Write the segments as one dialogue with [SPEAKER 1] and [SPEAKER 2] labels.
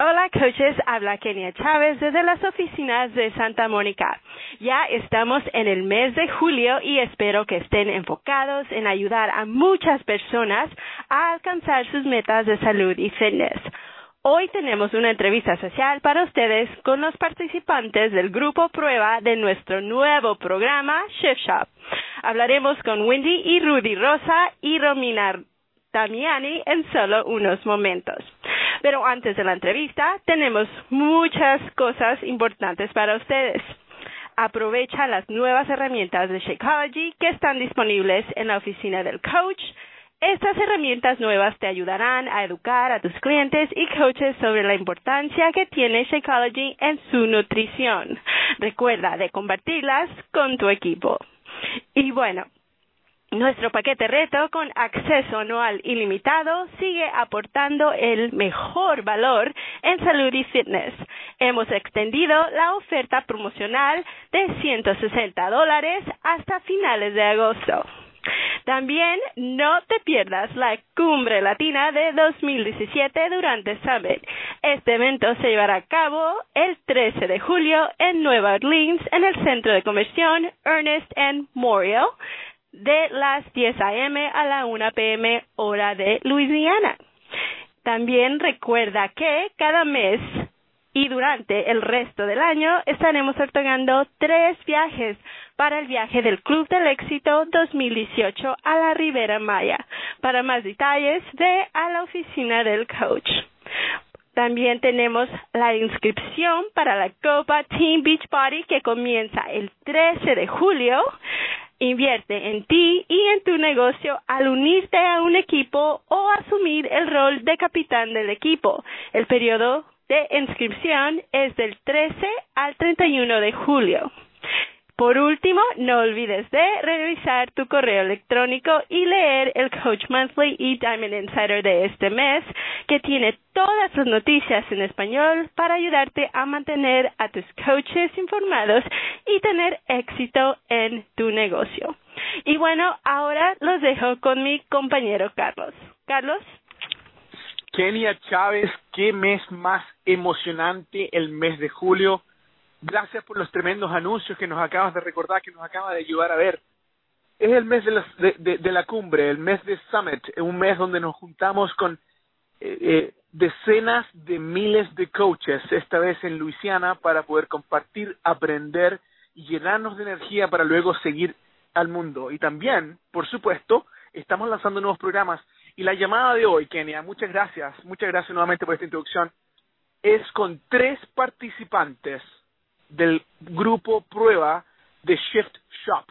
[SPEAKER 1] Hola coaches, habla Kenia Chávez desde las oficinas de Santa Mónica. Ya estamos en el mes de julio y espero que estén enfocados en ayudar a muchas personas a alcanzar sus metas de salud y fitness. Hoy tenemos una entrevista social para ustedes con los participantes del grupo prueba de nuestro nuevo programa Shift Shop. Hablaremos con Wendy y Rudy Rosa y Romina Damiani en solo unos momentos. Pero antes de la entrevista, tenemos muchas cosas importantes para ustedes. Aprovecha las nuevas herramientas de Shakeology que están disponibles en la oficina del coach. Estas herramientas nuevas te ayudarán a educar a tus clientes y coaches sobre la importancia que tiene Shakeology en su nutrición. Recuerda de compartirlas con tu equipo. Y bueno, nuestro paquete reto con acceso anual ilimitado sigue aportando el mejor valor en salud y fitness. Hemos extendido la oferta promocional de 160 dólares hasta finales de agosto. También no te pierdas la Cumbre Latina de 2017 durante Summit. Este evento se llevará a cabo el 13 de julio en Nueva Orleans en el centro de conversión Ernest N. Memorial de las 10 a.m. a la 1 p.m. hora de Luisiana. También recuerda que cada mes y durante el resto del año estaremos otorgando tres viajes para el viaje del Club del Éxito 2018 a la Ribera Maya. Para más detalles, ve a la oficina del coach. También tenemos la inscripción para la Copa Team Beach Party que comienza el 13 de julio. Invierte en ti y en tu negocio al unirte a un equipo o asumir el rol de capitán del equipo. El periodo de inscripción es del 13 al 31 de julio. Por último, no olvides de revisar tu correo electrónico y leer el Coach Monthly y Diamond Insider de este mes, que tiene todas las noticias en español para ayudarte a mantener a tus coaches informados y tener éxito en tu negocio. Y bueno, ahora los dejo con mi compañero Carlos. Carlos.
[SPEAKER 2] Kenia Chávez, qué mes más emocionante el mes de julio Gracias por los tremendos anuncios que nos acabas de recordar, que nos acaba de ayudar a ver. Es el mes de la, de, la cumbre, el mes de Summit, un mes donde nos juntamos con eh, eh, decenas de miles de coaches, esta vez en Luisiana, para poder compartir, aprender y llenarnos de energía para luego seguir al mundo. Y también, por supuesto, estamos lanzando nuevos programas. Y la llamada de hoy, Kenia, muchas gracias, muchas gracias nuevamente por esta introducción, es con tres participantes del grupo prueba de Shift Shop,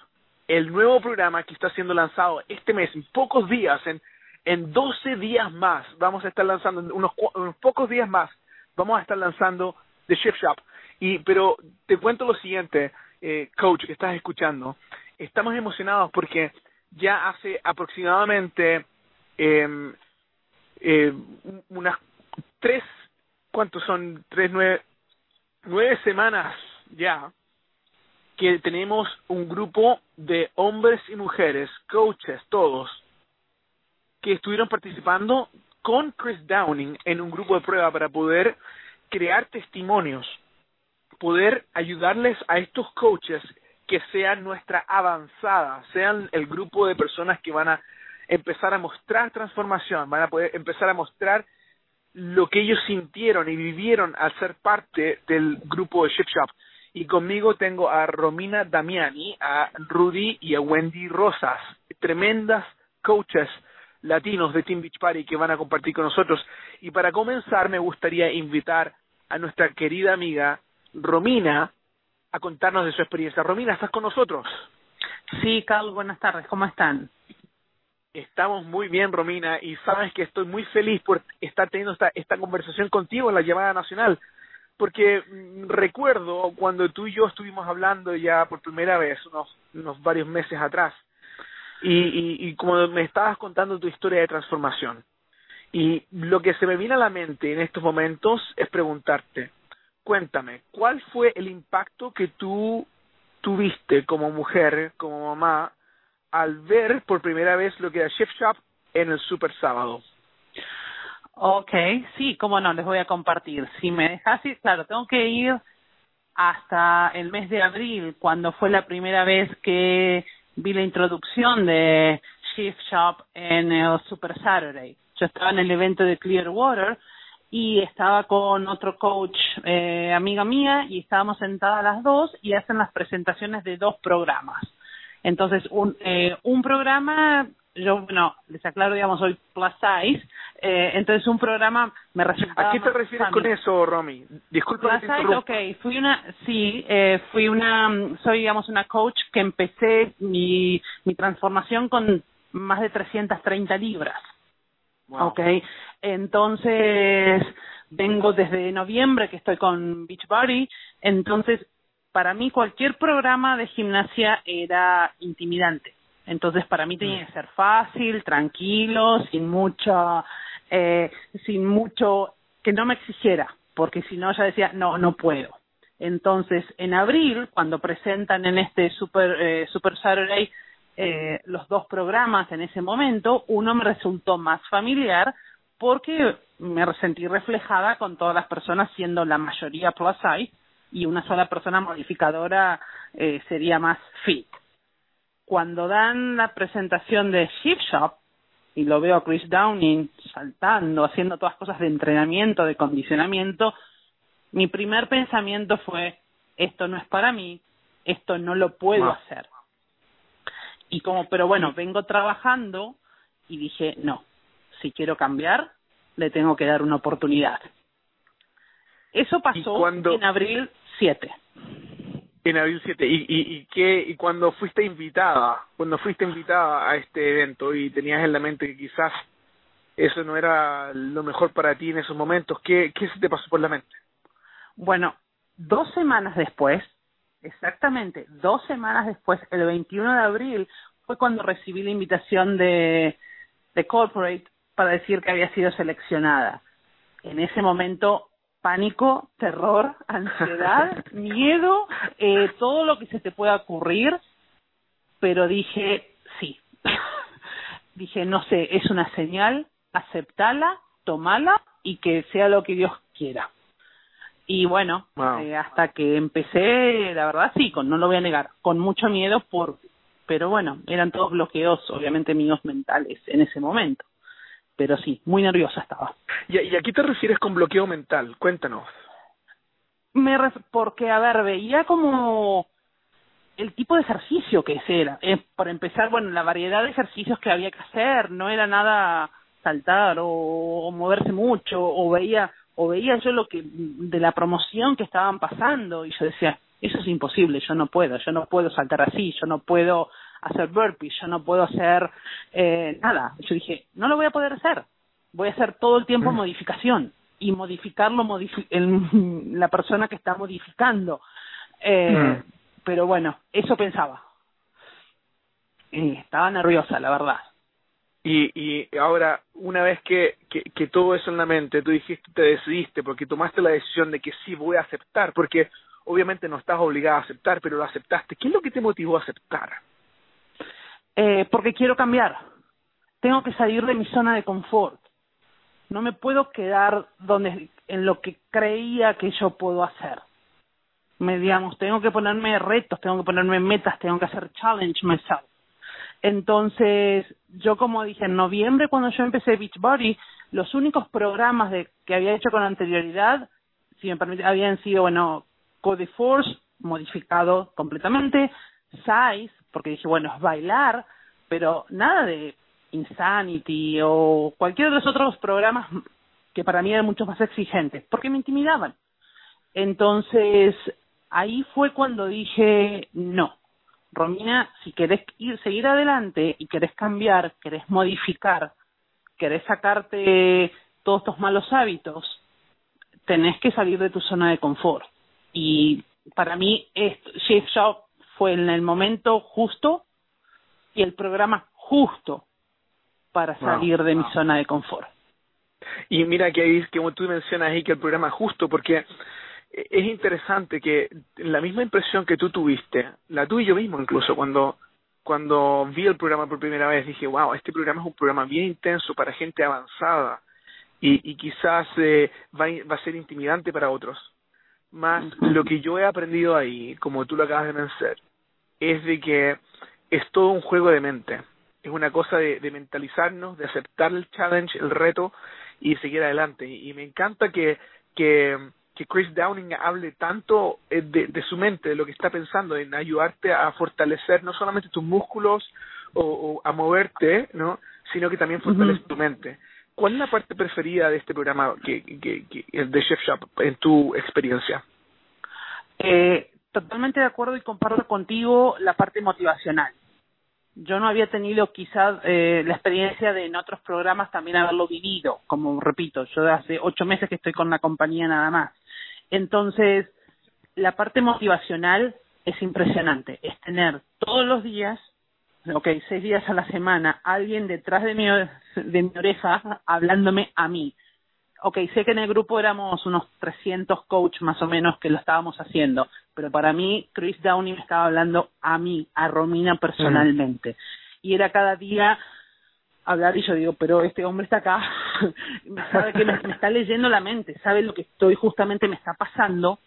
[SPEAKER 2] el nuevo programa que está siendo lanzado este mes, en pocos días, en, en 12 días más, vamos a estar lanzando, unos, unos pocos días más, vamos a estar lanzando The Shift Shop. Y, pero te cuento lo siguiente, eh, coach, que estás escuchando, estamos emocionados porque ya hace aproximadamente eh, eh, unas tres, ¿cuántos son? Tres, nueve, nueve semanas ya que tenemos un grupo de hombres y mujeres, coaches, todos, que estuvieron participando con Chris Downing en un grupo de prueba para poder crear testimonios, poder ayudarles a estos coaches que sean nuestra avanzada, sean el grupo de personas que van a empezar a mostrar transformación, van a poder empezar a mostrar lo que ellos sintieron y vivieron al ser parte del grupo de Ship Shop. Y conmigo tengo a Romina Damiani, a Rudy y a Wendy Rosas, tremendas coaches latinos de Team Beach Party que van a compartir con nosotros. Y para comenzar me gustaría invitar a nuestra querida amiga Romina a contarnos de su experiencia. Romina, ¿estás con nosotros?
[SPEAKER 3] Sí, Carlos, buenas tardes, ¿cómo están?
[SPEAKER 2] Estamos muy bien, Romina, y sabes que estoy muy feliz por estar teniendo esta, esta conversación contigo en la llamada nacional, porque mm, recuerdo cuando tú y yo estuvimos hablando ya por primera vez, unos, unos varios meses atrás, y, y, y como me estabas contando tu historia de transformación. Y lo que se me viene a la mente en estos momentos es preguntarte, cuéntame, ¿cuál fue el impacto que tú tuviste como mujer, como mamá, al ver por primera vez lo que era Chef Shop en el Super Sábado?
[SPEAKER 3] Ok, sí, cómo no, les voy a compartir. Si me dejas claro, tengo que ir hasta el mes de abril, cuando fue la primera vez que vi la introducción de Shift Shop en el Super Saturday. Yo estaba en el evento de Clearwater y estaba con otro coach, eh, amiga mía, y estábamos sentadas las dos y hacen las presentaciones de dos programas. Entonces, un, eh, un programa yo, bueno, les aclaro, digamos, soy plus size, eh, entonces un programa me resultaba...
[SPEAKER 2] ¿A qué te refieres con eso, Romy? Disculpa.
[SPEAKER 3] Plus size, ok, fui una, sí, eh, fui una, soy, digamos, una coach que empecé mi, mi transformación con más de 330 libras. Wow. Ok, entonces vengo desde noviembre que estoy con Beachbody, entonces para mí cualquier programa de gimnasia era intimidante entonces para mí tenía que ser fácil, tranquilo, sin mucho, eh, sin mucho, que no me exigiera, porque si no ya decía, no, no puedo. Entonces en abril, cuando presentan en este Super, eh, Super Saturday eh, los dos programas en ese momento, uno me resultó más familiar porque me sentí reflejada con todas las personas siendo la mayoría plus size y una sola persona modificadora eh, sería más fit cuando dan la presentación de Shift Shop, y lo veo a Chris Downing saltando, haciendo todas cosas de entrenamiento, de condicionamiento, mi primer pensamiento fue, esto no es para mí, esto no lo puedo hacer. Y como, pero bueno, vengo trabajando y dije, no, si quiero cambiar, le tengo que dar una oportunidad. Eso pasó en abril 7.
[SPEAKER 2] En abril 7. ¿Y, y, y, qué, y cuando fuiste invitada, cuando fuiste invitada a este evento y tenías en la mente que quizás eso no era lo mejor para ti en esos momentos, ¿qué, qué se te pasó por la mente?
[SPEAKER 3] Bueno, dos semanas después, exactamente dos semanas después, el 21 de abril, fue cuando recibí la invitación de, de Corporate para decir que había sido seleccionada. En ese momento pánico, terror, ansiedad, miedo, eh, todo lo que se te pueda ocurrir, pero dije sí. dije, no sé, es una señal, aceptala, tomala y que sea lo que Dios quiera. Y bueno, eh, hasta que empecé, la verdad sí, con, no lo voy a negar, con mucho miedo por, pero bueno, eran todos bloqueos, obviamente míos mentales en ese momento pero sí, muy nerviosa estaba.
[SPEAKER 2] ¿Y, y a qué te refieres con bloqueo mental? Cuéntanos.
[SPEAKER 3] Me porque, a ver, veía como el tipo de ejercicio que era. Eh, por empezar, bueno, la variedad de ejercicios que había que hacer, no era nada saltar o, o, moverse mucho, o veía, o veía yo lo que, de la promoción que estaban pasando, y yo decía, eso es imposible, yo no puedo, yo no puedo saltar así, yo no puedo hacer burpees, yo no puedo hacer eh, nada. Yo dije, no lo voy a poder hacer, voy a hacer todo el tiempo mm. modificación y modificarlo modifi el, la persona que está modificando. Eh, mm. Pero bueno, eso pensaba. Y estaba nerviosa, la verdad.
[SPEAKER 2] Y, y ahora, una vez que, que, que todo eso en la mente, tú dijiste, te decidiste, porque tomaste la decisión de que sí voy a aceptar, porque obviamente no estás obligada a aceptar, pero lo aceptaste. ¿Qué es lo que te motivó a aceptar?
[SPEAKER 3] Eh, porque quiero cambiar. Tengo que salir de mi zona de confort. No me puedo quedar donde en lo que creía que yo puedo hacer. Me digamos, tengo que ponerme retos, tengo que ponerme metas, tengo que hacer challenge myself. Entonces, yo como dije en noviembre cuando yo empecé Beachbody, los únicos programas de que había hecho con anterioridad, si me permite, habían sido bueno, Code Force modificado completamente, Size porque dije, bueno, es bailar, pero nada de Insanity o cualquiera de los otros programas que para mí eran mucho más exigentes, porque me intimidaban. Entonces, ahí fue cuando dije, no, Romina, si querés ir, seguir adelante y querés cambiar, querés modificar, querés sacarte todos estos malos hábitos, tenés que salir de tu zona de confort. Y para mí, Shape Shop fue en el momento justo y el programa justo para salir de mi zona de confort.
[SPEAKER 2] Y mira que ahí, como tú mencionas ahí, que el programa justo, porque es interesante que la misma impresión que tú tuviste, la tuve yo mismo incluso, cuando, cuando vi el programa por primera vez, dije, wow, este programa es un programa bien intenso para gente avanzada. y, y quizás eh, va, va a ser intimidante para otros. Más lo que yo he aprendido ahí, como tú lo acabas de mencionar, es de que es todo un juego de mente. Es una cosa de, de mentalizarnos, de aceptar el challenge, el reto y seguir adelante. Y, me encanta que, que, que Chris Downing hable tanto eh, de, de su mente, de lo que está pensando, en ayudarte a fortalecer no solamente tus músculos o, o a moverte, ¿no? sino que también fortalece tu mente. ¿Cuál es la parte preferida de este programa que, que, de Chef Shop en tu experiencia?
[SPEAKER 3] Eh, totalmente de acuerdo y comparto contigo la parte motivacional. Yo no había tenido quizás eh, la experiencia de en otros programas también haberlo vivido, como repito, yo hace ocho meses que estoy con la compañía nada más. Entonces, la parte motivacional es impresionante, es tener todos los días ok, seis días a la semana, alguien detrás de mi, de mi oreja hablándome a mí. Ok, sé que en el grupo éramos unos 300 coach más o menos que lo estábamos haciendo, pero para mí Chris Downey me estaba hablando a mí, a Romina personalmente. Y era cada día hablar y yo digo, pero este hombre está acá, sabe que me, me está leyendo la mente, sabe lo que estoy justamente me está pasando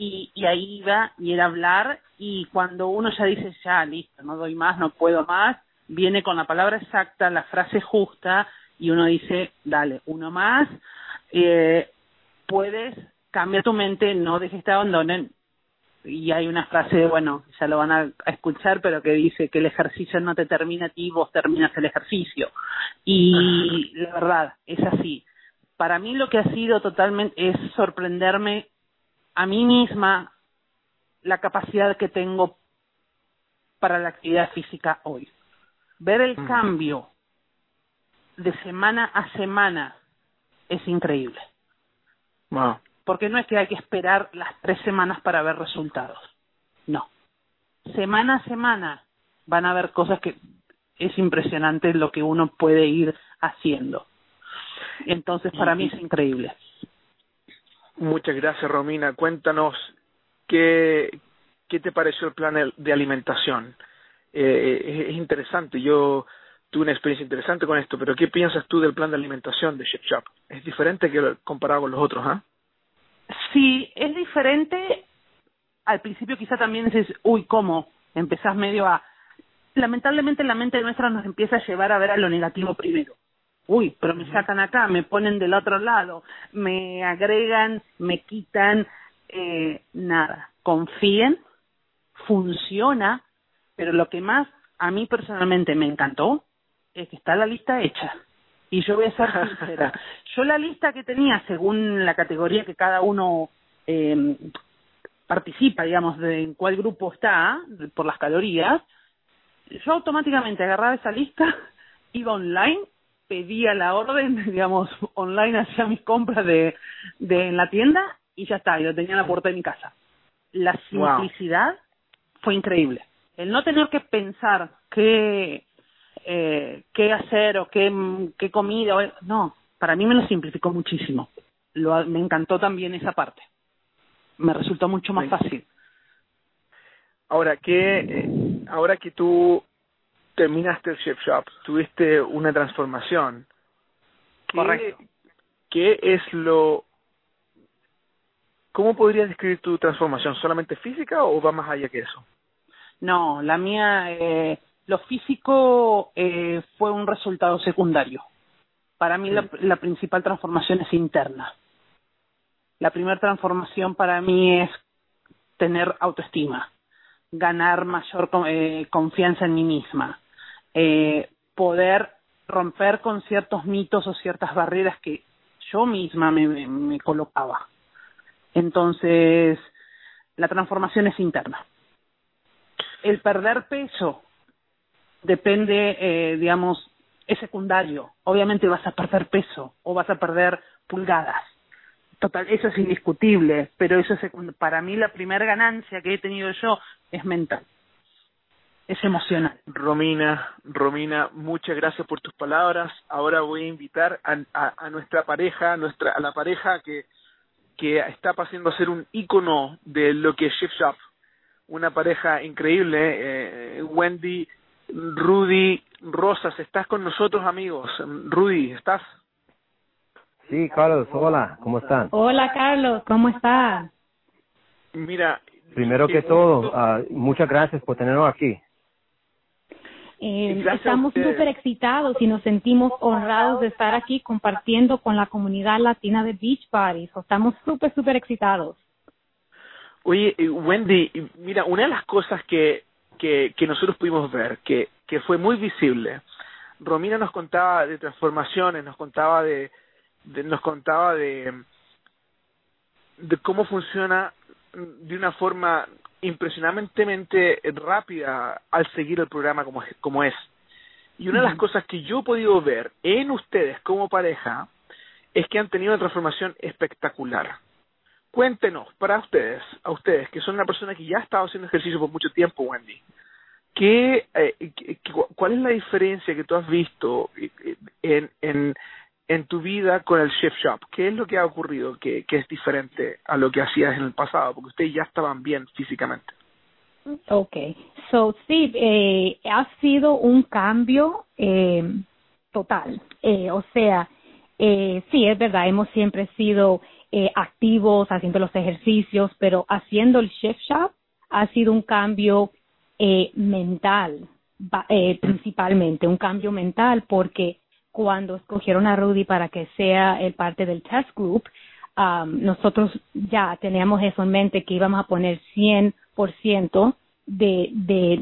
[SPEAKER 3] y, y ahí iba y era hablar y cuando uno ya dice ya listo no doy más no puedo más viene con la palabra exacta la frase justa y uno dice dale uno más eh, puedes cambia tu mente no dejes te abandonen. Y hay una frase bueno ya lo van a, a escuchar pero que dice que el ejercicio no te termina a ti vos terminas el ejercicio. Y la verdad es así. Para mí lo que ha sido totalmente es sorprenderme a mí misma la capacidad que tengo para la actividad física hoy. Ver el cambio de semana a semana es increíble. Porque no es que hay que esperar las tres semanas para ver resultados. No. Semana a semana van a haber cosas que es impresionante lo que uno puede ir haciendo. Entonces, para mí es increíble.
[SPEAKER 2] Muchas gracias, Romina. Cuéntanos qué, qué te pareció el plan de alimentación. Eh, es, interesante. Yo tuve una experiencia interesante con esto, pero ¿qué piensas tú del plan de alimentación de Chef Shop? ¿Es diferente que comparado con los otros, ah?
[SPEAKER 3] Sí, es diferente. Al principio quizá también dices, uy, ¿cómo? Empezás medio a... Lamentablemente la mente nuestra nos empieza a llevar a ver a lo negativo primero uy, pero me sacan acá, me ponen del otro lado, me agregan, me quitan, eh, nada, confíen, funciona, pero lo que más a mí personalmente me encantó es que está la lista hecha. Y yo voy a ser sincera, yo la lista que tenía según la categoría que cada uno eh, participa, digamos, de en cuál grupo está, por las calorías, yo automáticamente agarraba esa lista, iba online pedía la orden, digamos, online, hacía mis compras de, de en la tienda y ya está, y lo tenía en la puerta de mi casa. La simplicidad fue increíble. El no tener que pensar qué, eh, qué hacer o qué, qué comida, no, para mí me lo simplificó muchísimo. Lo, me encantó también esa parte. Me resultó mucho más fácil.
[SPEAKER 2] Ahora que, eh, ahora que tú terminaste el Chef Shop, tuviste una transformación.
[SPEAKER 3] ¿Qué, Correcto.
[SPEAKER 2] ¿Qué es lo... ¿Cómo podrías describir tu transformación? ¿Solamente física o va más allá que eso?
[SPEAKER 3] No, la mía, eh, lo físico eh, fue un resultado secundario. Para mí la, la principal transformación es interna. La primera transformación para mí es tener autoestima, ganar mayor eh, confianza en mí misma, eh, poder romper con ciertos mitos o ciertas barreras que yo misma me, me, colocaba. Entonces, la transformación es interna. El perder peso depende, eh, digamos, es secundario. Obviamente vas a perder peso o vas a perder pulgadas. Total, eso es indiscutible, pero eso es para mí la primera ganancia que he tenido yo es mental es emocional.
[SPEAKER 2] Romina, Romina, muchas gracias por tus palabras. Ahora voy a invitar a, a, a nuestra pareja, a nuestra, a la pareja que, que está pasando a ser un ícono de lo que es Chef Shop. Una pareja increíble, eh, Wendy, Rudy, Rosas, estás con nosotros amigos. Rudy, ¿estás?
[SPEAKER 4] Sí, Carlos, hola, ¿cómo están?
[SPEAKER 5] Hola, Carlos, ¿cómo estás?
[SPEAKER 2] Mira,
[SPEAKER 4] primero que todo, uh, muchas gracias por tenernos aquí.
[SPEAKER 5] Eh, estamos súper excitados y nos sentimos honrados de estar aquí compartiendo con la comunidad latina de Beach Parties. Estamos súper, súper excitados.
[SPEAKER 2] Oye, Wendy, mira, una de las cosas que, que, que nosotros pudimos ver, que, que fue muy visible, Romina nos contaba de transformaciones, nos contaba de, de nos contaba de, de cómo funciona de una forma impresionantemente rápida al seguir el programa como, como es. Y una de las cosas que yo he podido ver en ustedes como pareja es que han tenido una transformación espectacular. Cuéntenos, para ustedes, a ustedes, que son una persona que ya ha estado haciendo ejercicio por mucho tiempo, Wendy, ¿qué, eh, ¿cuál es la diferencia que tú has visto en, en, en tu vida con el Shift Shop? ¿Qué es lo que ha ocurrido que, que es diferente a lo que hacías en el pasado? Porque ustedes ya estaban bien físicamente.
[SPEAKER 5] Okay, so sí, eh, ha sido un cambio eh, total. Eh, o sea, eh, sí, es verdad, hemos siempre sido eh, activos haciendo los ejercicios, pero haciendo el Shift Shop ha sido un cambio eh, mental, eh, principalmente, un cambio mental porque cuando escogieron a Rudy para que sea el parte del test group, nosotros ya teníamos eso en mente que íbamos a poner 100% de,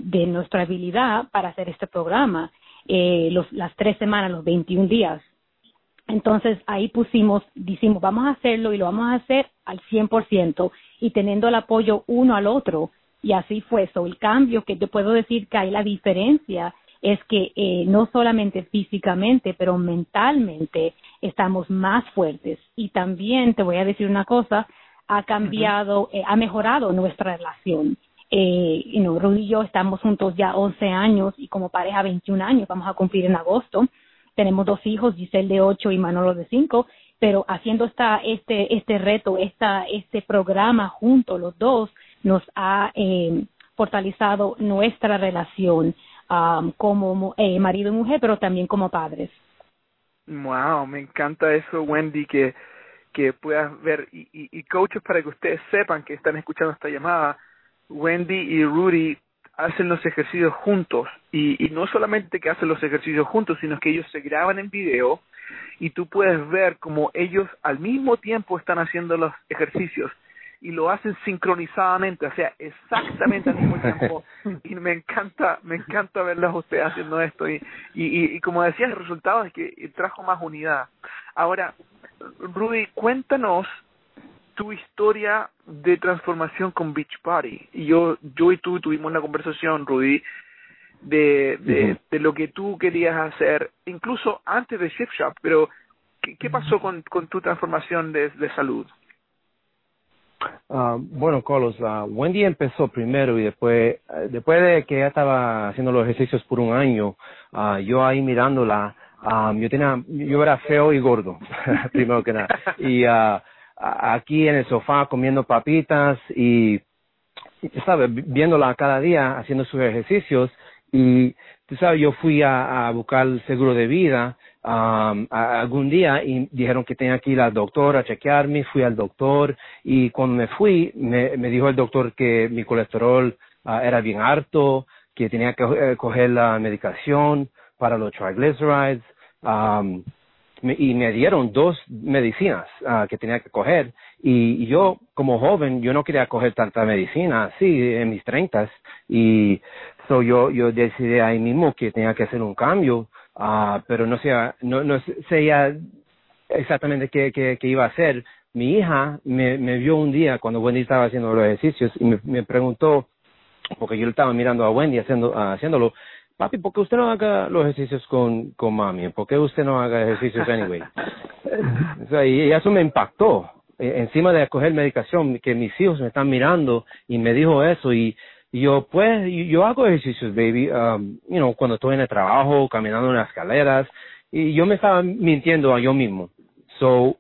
[SPEAKER 5] de, nuestra habilidad para hacer este programa, eh, los, las tres semanas, los 21 días. Entonces ahí pusimos, decimos, vamos a hacerlo y lo vamos a hacer al 100% y teniendo el apoyo uno al otro. Y así fue eso. El cambio que yo puedo decir que hay la diferencia es que eh, no solamente físicamente, pero mentalmente estamos más fuertes. Y también te voy a decir una cosa, ha cambiado, eh, ha mejorado nuestra relación. Eh, you know, Rudy y yo estamos juntos ya 11 años y como pareja 21 años, vamos a cumplir en agosto. Tenemos dos hijos, Giselle de 8 y Manolo de 5, pero haciendo esta, este, este reto, esta, este programa juntos los dos, nos ha eh, fortalecido nuestra relación um, como eh, marido y mujer, pero también como padres.
[SPEAKER 2] Wow, me encanta eso, Wendy, que que puedas ver y, y, coaches para que ustedes sepan que están escuchando esta llamada, Wendy y Rudy hacen los ejercicios juntos y, y no solamente que hacen los ejercicios juntos, sino que ellos se graban en video y tú puedes ver como ellos al mismo tiempo están haciendo los ejercicios y lo hacen sincronizadamente, o sea, exactamente al mismo tiempo. Y me encanta, me encanta verlos a ustedes haciendo esto. Y, y, y como decías, el resultado es que trajo más unidad. Ahora, Rudy, cuéntanos tu historia de transformación con Beach Party. Y yo, yo y tú tuvimos una conversación, Rudy, de, de, de lo que tú querías hacer, incluso antes de Shift Shop, pero ¿qué, qué pasó con, con tu transformación de, de salud?
[SPEAKER 4] Uh, bueno, Carlos, uh, Wendy empezó primero y después, uh, después de que ella estaba haciendo los ejercicios por un año, uh, yo ahí mirándola, yo tenía, yo era feo y gordo, primero que nada. Y aquí en el sofá comiendo papitas y, sabes, viéndola cada día haciendo sus ejercicios y, tú sabes, yo fui a, buscar seguro de vida um, algún día y dijeron que tenía que ir al doctor a chequearme, fui al doctor y cuando me fui me, me dijo el doctor que mi colesterol uh, era bien alto, que tenía que eh, coger la medicación para los triglycerides um, y me dieron dos medicinas uh, que tenía que coger. Y, y yo como joven yo no quería coger tanta medicina así en mis treintas y so yo yo decidí ahí mismo que tenía que hacer un cambio uh, pero no sé, no, no sé exactamente qué, qué, qué, iba a hacer. Mi hija me, me vio un día cuando Wendy estaba haciendo los ejercicios y me, me preguntó, porque yo estaba mirando a Wendy haciendo, uh, haciéndolo, papi, ¿por qué usted no haga los ejercicios con, con mami? ¿Por qué usted no haga ejercicios anyway? o sea, y eso me impactó. E, encima de coger medicación, que mis hijos me están mirando y me dijo eso y y yo, pues, yo hago ejercicios, baby, um, you know, cuando estoy en el trabajo, caminando en las escaleras, y yo me estaba mintiendo a yo mismo. So,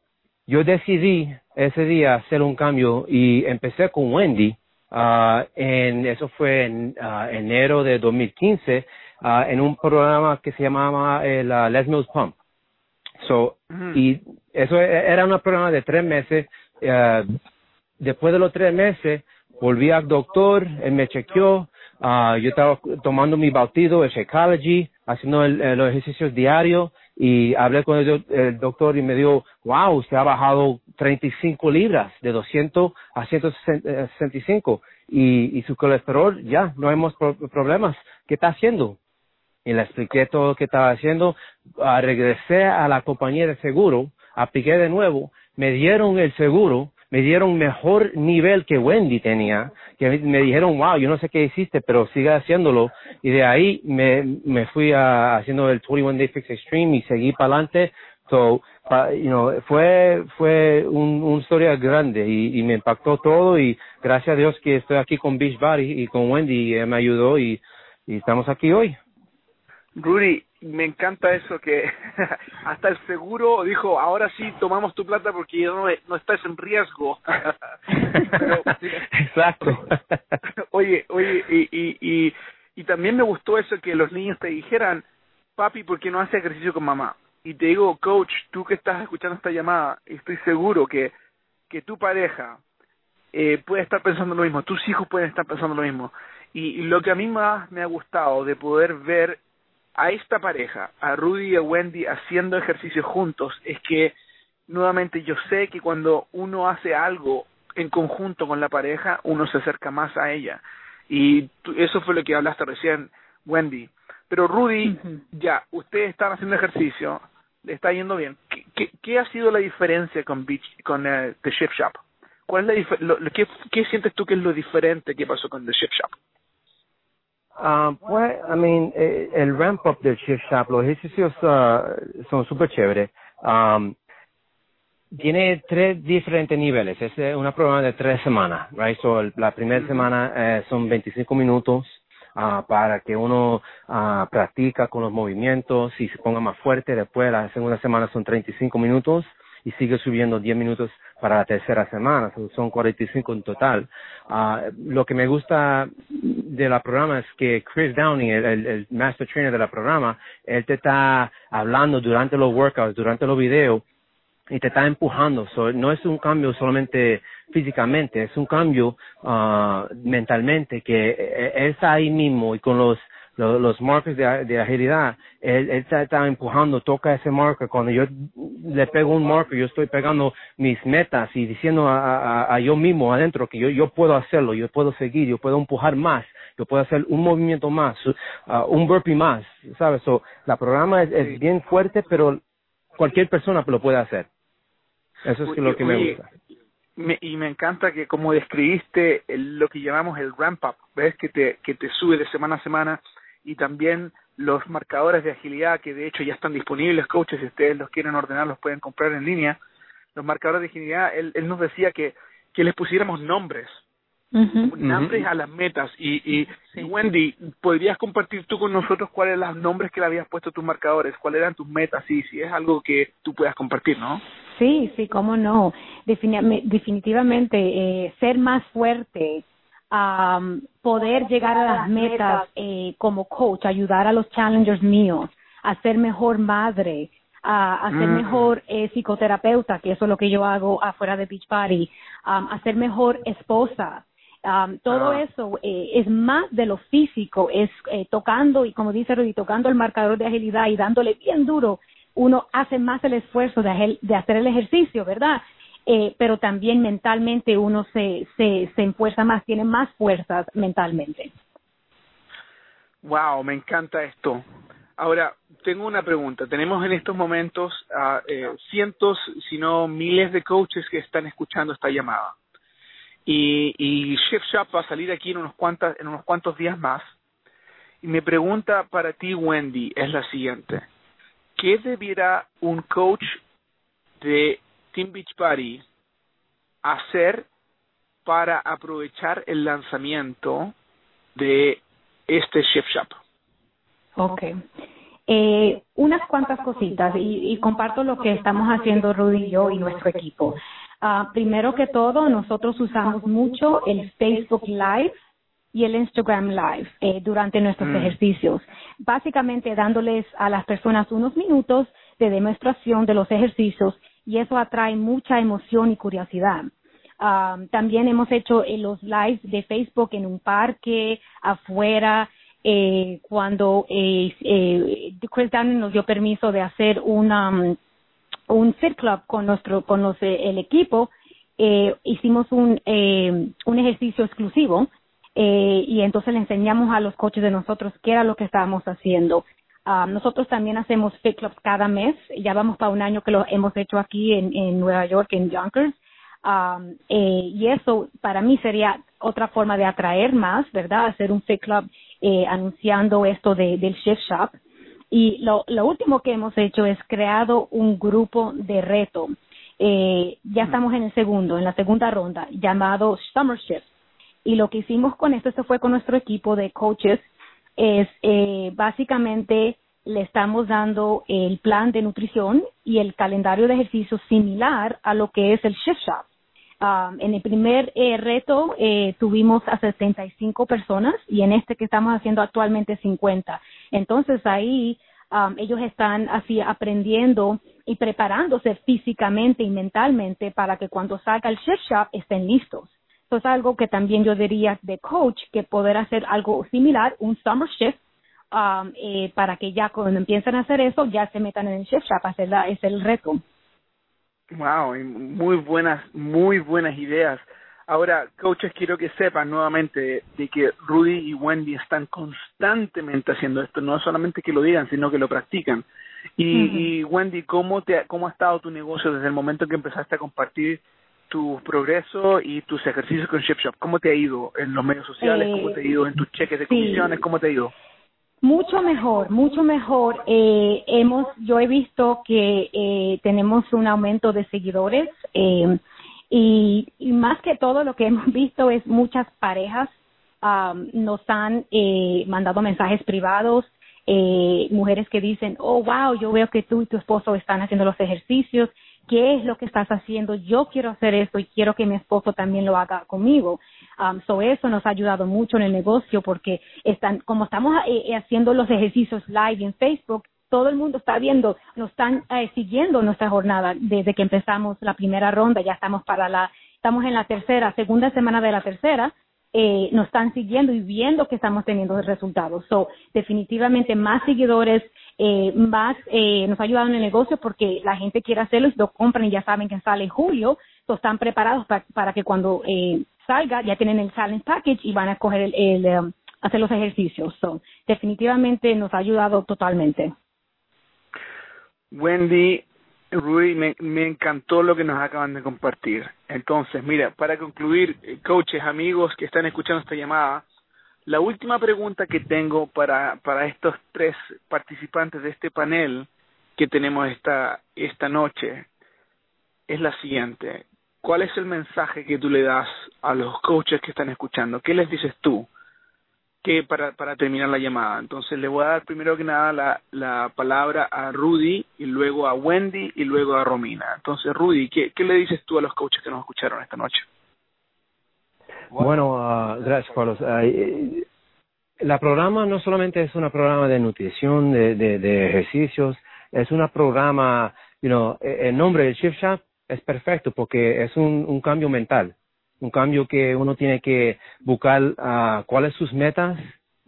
[SPEAKER 4] yo decidí ese día hacer un cambio y empecé con Wendy, uh, en, eso fue en uh, enero de 2015, uh, en un programa que se llamaba el uh, Les Mills Pump. So, y eso e, era un programa de tres meses. Uh, después de los tres meses, volví al doctor, él me chequeó, uh, yo estaba tomando mi bautizo, el Shakeology, haciendo el, los ejercicios diarios y hablé con el, el, doctor y me dijo, wow, usted ha bajado 35 libras, de 200 a 165 y, y su colesterol ya, no hemos problemas. ¿Qué está haciendo? Y le expliqué todo lo que estaba haciendo. Uh, regresé a la compañía de seguro, apliqué de nuevo, me dieron el seguro me dieron mejor nivel que Wendy tenía, que me dijeron, wow, yo no sé qué hiciste, pero sigue haciéndolo. Y de ahí me, me fui a, haciendo el 21 Day Fix Extreme y seguí para adelante. So, you know, fue, fue un, una historia grande y, y, me impactó todo y gracias a Dios que estoy aquí con Beach y con Wendy y me ayudó y, y estamos aquí hoy.
[SPEAKER 2] Rudy, me encanta eso que hasta el seguro dijo, ahora sí tomamos tu plata porque no, no estás en riesgo.
[SPEAKER 4] Exacto.
[SPEAKER 2] oye, oye, y, y, y, y también me gustó eso que los niños te dijeran, papi, ¿por qué no hace ejercicio con mamá? Y te digo, coach, tú que estás escuchando esta llamada, estoy seguro que, que tu pareja eh, puede estar pensando lo mismo, tus hijos pueden estar pensando lo mismo. Y lo que a mí más me ha gustado de poder ver a esta pareja, a Rudy y a Wendy haciendo ejercicio juntos, es que nuevamente yo sé que cuando uno hace algo en conjunto con la pareja, uno se acerca más a ella. Y eso fue lo que hablaste recién, Wendy. Pero Rudy, ya, ustedes están haciendo ejercicio, le está yendo bien. ¿Qué, qué, qué ha sido la diferencia con Beach, con uh, The Ship Shop? ¿Cuál es la lo, qué, ¿Qué sientes tú que es lo diferente que pasó con The Ship Shop?
[SPEAKER 4] Uh, pues, I mean, eh, el ramp up del Shift Shop, los ejercicios uh, son súper chéveres. Um, tiene tres diferentes niveles. Es una prueba de tres semanas, right? So, la primera semana eh, son 25 minutos uh, para que uno uh, practica con los movimientos y se ponga más fuerte. Después, la segunda semana son 35 minutos y sigue subiendo 10 minutos para la tercera semana, son 45 en total. Uh, lo que me gusta de la programa es que Chris Downey, el, el, master trainer de la programa, él te está hablando durante los workouts, durante los videos, y te está empujando. So, no es un cambio solamente físicamente, es un cambio uh, mentalmente, que eh, él está ahí mismo y con los los, los markers de, de agilidad, él, él está, empujando, toca ese marker. Cuando yo le pego un marker, yo estoy pegando mis metas y diciendo a, a, a yo mismo adentro que yo, yo puedo hacerlo, yo puedo seguir, yo puedo empujar más, yo puedo hacer un movimiento más, uh, un burpee más, ¿sabes? So, la programa es, es, bien fuerte, pero cualquier persona lo puede hacer. Eso es lo que me gusta.
[SPEAKER 2] Me, y me encanta que como describiste el, lo que llamamos el ramp up, ves que te que te sube de semana a semana y también los marcadores de agilidad que de hecho ya están disponibles, coaches, si ustedes los quieren ordenar, los pueden comprar en línea. Los marcadores de agilidad, él, él nos decía que, que les pusiéramos nombres, nombres a las metas. Y, y, Wendy, ¿podrías compartir tú con nosotros cuáles eran los nombres que le habías puesto a tus marcadores? ¿Cuáles eran tus metas? Y si es algo que tú puedas compartir, ¿no?
[SPEAKER 5] Sí, sí, cómo no. definitivamente, eh, ser más fuerte, um, poder llegar a las metas eh, como coach, ayudar a los challengers míos, a ser mejor madre, a, ser mm. mejor eh, psicoterapeuta, que eso es lo que yo hago afuera de Beach Party, um, a ser mejor esposa. Um, todo ah. eso eh, es más de lo físico, es eh, tocando y como dice Rudy, tocando el marcador de agilidad y dándole bien duro, uno hace más el esfuerzo de, de hacer el ejercicio, ¿verdad? Eh, pero también mentalmente uno se, se, se enfuerza más, tiene más fuerzas mentalmente.
[SPEAKER 2] Wow, me encanta esto. Ahora, tengo una pregunta. Tenemos en estos momentos a eh, cientos, si no miles de coaches que están escuchando esta llamada. Y, y Chef Shop va a salir aquí en unos, cuantas, en unos cuantos días más. Y mi pregunta para ti, Wendy, es la siguiente. ¿Qué debiera un coach de Team Beach Party hacer para aprovechar el lanzamiento de este Chef Shop?
[SPEAKER 5] Ok. Eh, unas cuantas cositas y, y, comparto lo que estamos haciendo Rudy y yo y nuestro equipo. Uh, primero que todo, nosotros usamos mucho el Facebook Live y el Instagram Live eh, durante nuestros mm. ejercicios, básicamente dándoles a las personas unos minutos de demostración de los ejercicios y eso atrae mucha emoción y curiosidad. Um, también hemos hecho eh, los lives de Facebook en un parque, afuera, eh, cuando eh, eh, Chris Downing nos dio permiso de hacer una, um, un fit club con nuestro, con los, eh, el equipo, hicimos un, un ejercicio exclusivo eh, y entonces le enseñamos a los coaches de nosotros qué era lo que estábamos haciendo. Um, nosotros también hacemos fit clubs cada mes, ya vamos para un año que lo hemos hecho aquí en, en Nueva York, en Yonkers, Um, eh, y eso para mí sería otra forma de atraer más, ¿verdad? Hacer un fit club eh, anunciando esto de, del shift shop. Y lo, lo último que hemos hecho es creado un grupo de reto. Eh, ya estamos en el segundo, en la segunda ronda, llamado Summer Shift. Y lo que hicimos con esto, esto fue con nuestro equipo de coaches, es eh, básicamente le estamos dando el plan de nutrición y el calendario de ejercicios similar a lo que es el Shift Shop. Um, en el primer eh, reto eh, tuvimos a 65 personas y en este que estamos haciendo actualmente 50. Entonces ahí um, ellos están así aprendiendo y preparándose físicamente y mentalmente para que cuando salga el shift shop estén listos. Eso es algo que también yo diría de coach que poder hacer algo similar, un summer shift, um, eh, para que ya cuando empiecen a hacer eso ya se metan en el shift shop, hacer la, es el reto.
[SPEAKER 2] Wow, muy buenas, muy buenas ideas. Ahora, coaches, quiero que sepan nuevamente de que Rudy y Wendy están constantemente haciendo esto, no solamente que lo digan, sino que lo practican. Y, y Wendy, ¿cómo, te, ¿cómo ha estado tu negocio desde el momento en que empezaste a compartir tu progreso y tus ejercicios con Ship Shop? ¿Cómo te ha ido en los medios sociales? ¿Cómo te ha ido en tus cheques de comisiones? ¿Cómo te ha ido?
[SPEAKER 5] Mucho mejor, mucho mejor. Eh, hemos, yo he visto que eh, tenemos un aumento de seguidores eh, y, y, más que todo lo que hemos visto es muchas parejas um, nos han eh, mandado mensajes privados, eh, mujeres que dicen, oh wow, yo veo que tú y tu esposo están haciendo los ejercicios, ¿qué es lo que estás haciendo? Yo quiero hacer esto y quiero que mi esposo también lo haga conmigo. Um, so eso nos ha ayudado mucho en el negocio porque están, como estamos eh, eh, haciendo los ejercicios live en Facebook, todo el mundo está viendo, nos están eh, siguiendo nuestra jornada desde que empezamos la primera ronda, ya estamos para la, estamos en la tercera, segunda semana de la tercera, eh, nos están siguiendo y viendo que estamos teniendo resultados. So, definitivamente más seguidores, eh, más eh, nos ha ayudado en el negocio porque la gente quiere hacerlo lo compran y ya saben que sale en julio, so están preparados para, para que cuando eh, salga ya tienen el challenge package y van a coger el, el um, hacer los ejercicios. So, definitivamente nos ha ayudado totalmente.
[SPEAKER 2] Wendy, Rudy, me, encantó lo que nos acaban de compartir. Entonces, mira, para concluir, eh, coaches, amigos que están escuchando esta llamada, la última pregunta que tengo para, para estos tres participantes de este panel que tenemos esta, esta noche es la siguiente. ¿Cuál es el mensaje que tú le das a los coaches que están escuchando? ¿Qué les dices tú? Que para, para terminar la llamada. Entonces le voy a dar primero que nada la, la palabra a Rudy y luego a Wendy y luego a Romina. Entonces, Rudy, ¿qué, le dices tú a los coaches que nos escucharon esta noche?
[SPEAKER 4] Bueno, uh, gracias, Carlos. Uh, la programa no solamente es un programa de nutrición, de, de, ejercicios, es un programa, you know, el nombre del Shift Shop es perfecto porque es un cambio mental un cambio que uno tiene que buscar uh, cuáles sus metas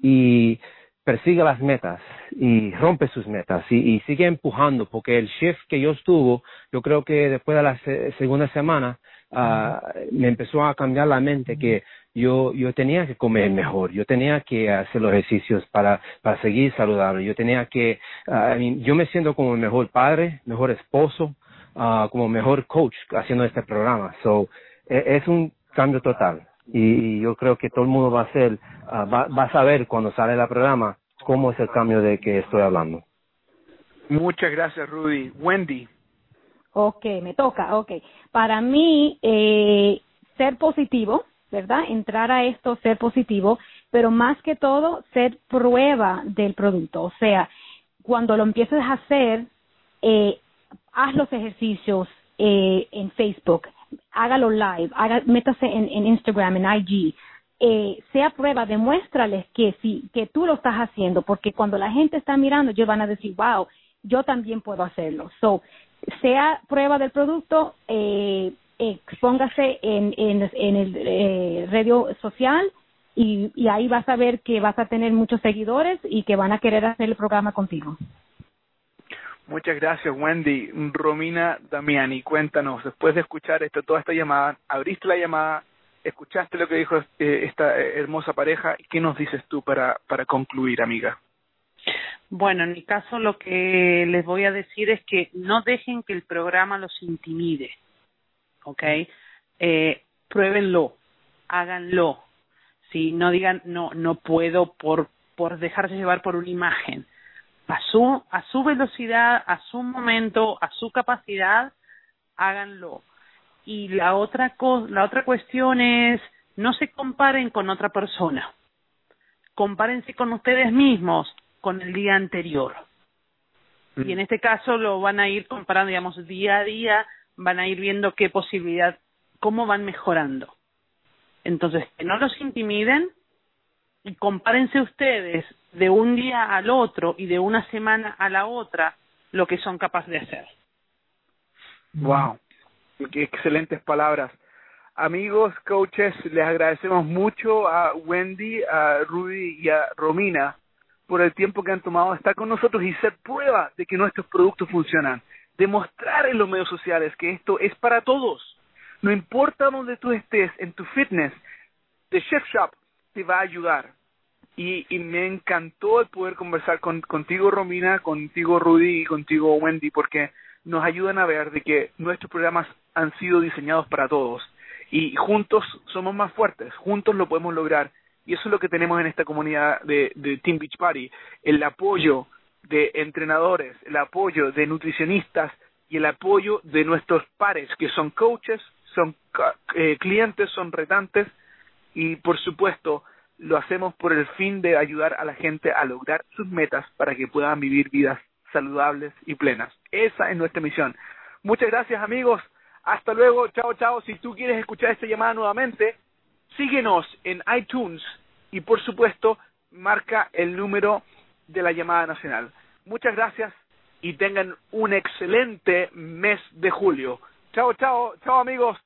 [SPEAKER 4] y persigue las metas y rompe sus metas y, sigue empujando porque el shift que yo estuvo, yo creo que después de la se segunda semana uh, me empezó a cambiar la mente que yo yo tenía que comer mejor, yo tenía que hacer los ejercicios para para seguir saludable, yo tenía que uh, I mean, yo me siento como el mejor padre, mejor esposo, como mejor coach haciendo este programa. So, es un cambio total. Y, y yo creo que todo el mundo va a ser, uh, va, va a saber cuando sale el programa cómo es el cambio de que estoy hablando.
[SPEAKER 2] Muchas gracias, Rudy. Wendy.
[SPEAKER 5] Ok, me toca, ok. Para mí, eh, ser positivo, ¿verdad? Entrar a esto, ser positivo, pero más que todo, ser prueba del producto. O sea, cuando lo empieces a hacer, eh, haz los ejercicios eh, en Facebook, hágalo live, haga, métase en, en Instagram, en IG, eh, sea prueba, demuéstrales que sí, que tú lo estás haciendo, porque cuando la gente está mirando, ellos van a decir, wow, yo también puedo hacerlo. So, sea prueba del producto, eh, expóngase en, en, en el eh, radio social y, y ahí vas a ver que vas a tener muchos seguidores y que van a querer hacer el programa contigo.
[SPEAKER 2] Muchas gracias, Wendy. Romina Damiani, cuéntanos, después de escuchar esto, toda esta llamada, abriste la llamada, escuchaste lo que dijo eh, esta hermosa pareja, ¿qué nos dices tú para, para concluir, amiga?
[SPEAKER 3] Bueno, en mi caso lo que les voy a decir es que no dejen que el programa los intimide, ¿ok? Eh, pruébenlo, háganlo, ¿sí? No digan, no, no puedo por, por dejarse llevar por una imagen. A su, a su velocidad, a su momento, a su capacidad, háganlo. Y la otra, la otra cuestión es, no se comparen con otra persona. Compárense con ustedes mismos con el día anterior. Y mm. en este caso lo van a ir comparando, digamos, día a día, van a ir viendo qué posibilidad, cómo van mejorando. Entonces, que no los intimiden y compárense ustedes de un día al otro y de una semana a la otra lo que son capaces de hacer.
[SPEAKER 2] Wow, qué excelentes palabras. Amigos, coaches, les agradecemos mucho a Wendy, a Rudy y a Romina por el tiempo que han tomado estar con nosotros y ser prueba de que nuestros productos funcionan. Demostrar en los medios sociales que esto es para todos. No importa dónde tú estés en tu fitness, The Chef Shop te va a ayudar. Y, y me encantó el poder conversar con, contigo, Romina, contigo, Rudy y contigo, Wendy, porque nos ayudan a ver de que nuestros programas han sido diseñados para todos. Y juntos somos más fuertes, juntos lo podemos lograr y eso es lo que tenemos en esta comunidad de, de Team Beach Party, el apoyo de entrenadores, el apoyo de nutricionistas y el apoyo de nuestros pares, que son coaches, son eh, clientes, son retantes y por supuesto lo hacemos por el fin de ayudar a la gente a lograr sus metas para que puedan vivir vidas saludables y plenas. Esa es nuestra misión. Muchas gracias amigos. Hasta luego. Chao, chao. Si tú quieres escuchar esta llamada nuevamente, síguenos en iTunes y por supuesto marca el número de la llamada nacional. Muchas gracias y tengan un excelente mes de julio. Chao, chao, chao amigos.